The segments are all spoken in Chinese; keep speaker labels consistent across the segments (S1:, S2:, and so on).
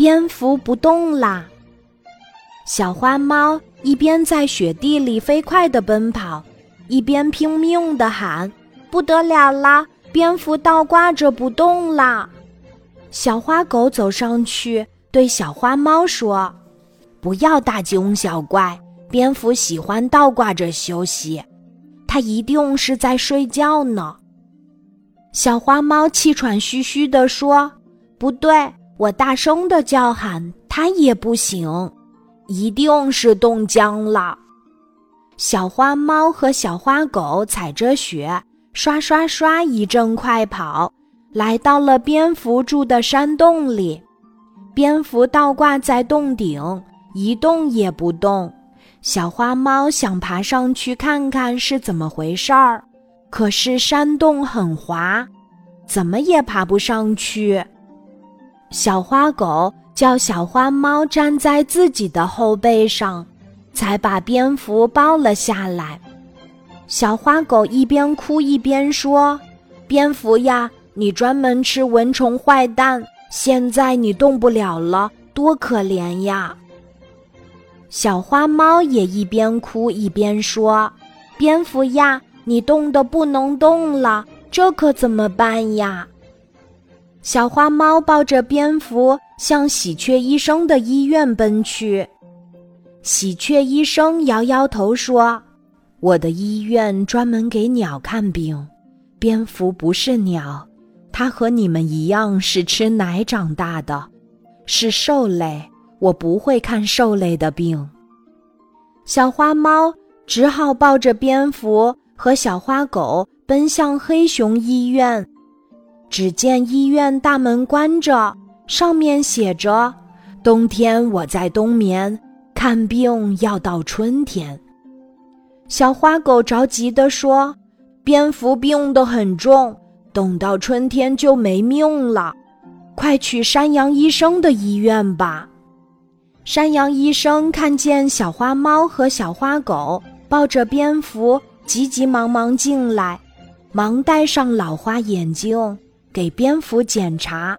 S1: 蝙蝠不动啦。小花猫一边在雪地里飞快地奔跑，一边拼命地喊：“不得了啦！蝙蝠倒挂着不动啦！”小花狗走上去对小花猫说：“不要大惊小怪，蝙蝠喜欢倒挂着休息，它一定是在睡觉呢。”小花猫气喘吁吁地说：“不对，我大声的叫喊，它也不行。”一定是冻僵了。小花猫和小花狗踩着雪，刷刷刷一阵快跑，来到了蝙蝠住的山洞里。蝙蝠倒挂在洞顶，一动也不动。小花猫想爬上去看看是怎么回事儿，可是山洞很滑，怎么也爬不上去。小花狗。叫小花猫站在自己的后背上，才把蝙蝠抱了下来。小花狗一边哭一边说：“蝙蝠呀，你专门吃蚊虫坏蛋，现在你动不了了，多可怜呀！”小花猫也一边哭一边说：“蝙蝠呀，你冻得不能动了，这可怎么办呀？”小花猫抱着蝙蝠向喜鹊医生的医院奔去。喜鹊医生摇摇头说：“我的医院专门给鸟看病，蝙蝠不是鸟，它和你们一样是吃奶长大的，是兽类，我不会看兽类的病。”小花猫只好抱着蝙蝠和小花狗奔向黑熊医院。只见医院大门关着，上面写着：“冬天我在冬眠，看病要到春天。”小花狗着急地说：“蝙蝠病得很重，等到春天就没命了，快去山羊医生的医院吧。”山羊医生看见小花猫和小花狗抱着蝙蝠，急急忙忙进来，忙戴上老花眼镜。给蝙蝠检查，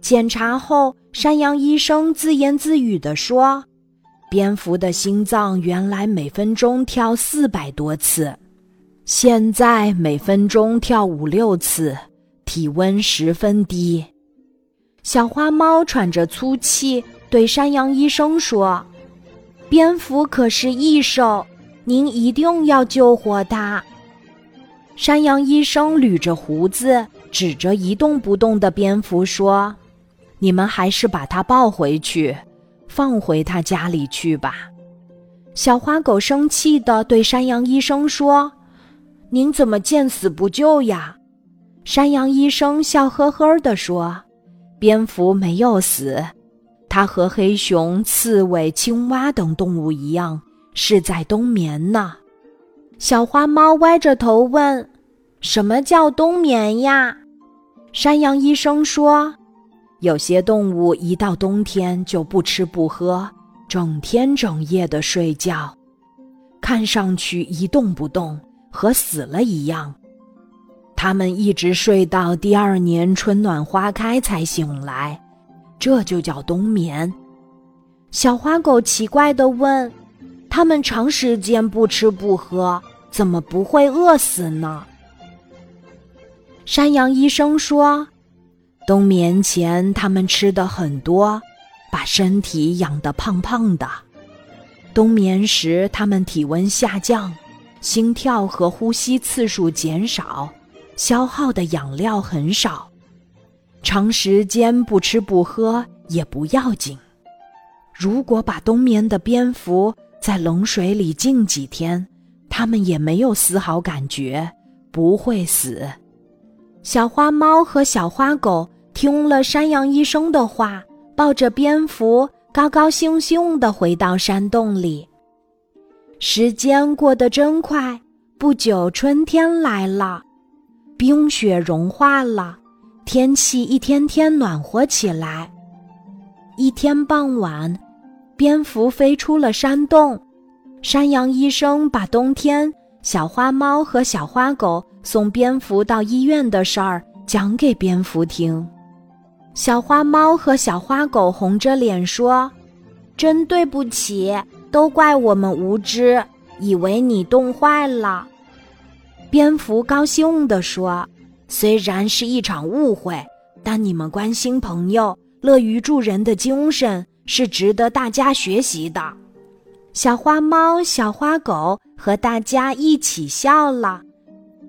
S1: 检查后，山羊医生自言自语地说：“蝙蝠的心脏原来每分钟跳四百多次，现在每分钟跳五六次，体温十分低。”小花猫喘着粗气对山羊医生说：“蝙蝠可是异兽，您一定要救活它。”山羊医生捋着胡子。指着一动不动的蝙蝠说：“你们还是把它抱回去，放回它家里去吧。”小花狗生气地对山羊医生说：“您怎么见死不救呀？”山羊医生笑呵呵地说：“蝙蝠没有死，它和黑熊、刺猬、青蛙等动物一样，是在冬眠呢。”小花猫歪着头问。什么叫冬眠呀？山羊医生说，有些动物一到冬天就不吃不喝，整天整夜的睡觉，看上去一动不动，和死了一样。它们一直睡到第二年春暖花开才醒来，这就叫冬眠。小花狗奇怪地问：“它们长时间不吃不喝，怎么不会饿死呢？”山羊医生说：“冬眠前，它们吃的很多，把身体养得胖胖的。冬眠时，它们体温下降，心跳和呼吸次数减少，消耗的养料很少。长时间不吃不喝也不要紧。如果把冬眠的蝙蝠在冷水里浸几天，它们也没有丝毫感觉，不会死。”小花猫和小花狗听了山羊医生的话，抱着蝙蝠，高高兴兴地回到山洞里。时间过得真快，不久春天来了，冰雪融化了，天气一天天暖和起来。一天傍晚，蝙蝠飞出了山洞，山羊医生把冬天。小花猫和小花狗送蝙蝠到医院的事儿讲给蝙蝠听。小花猫和小花狗红着脸说：“真对不起，都怪我们无知，以为你冻坏了。”蝙蝠高兴地说：“虽然是一场误会，但你们关心朋友、乐于助人的精神是值得大家学习的。”小花猫、小花狗和大家一起笑了，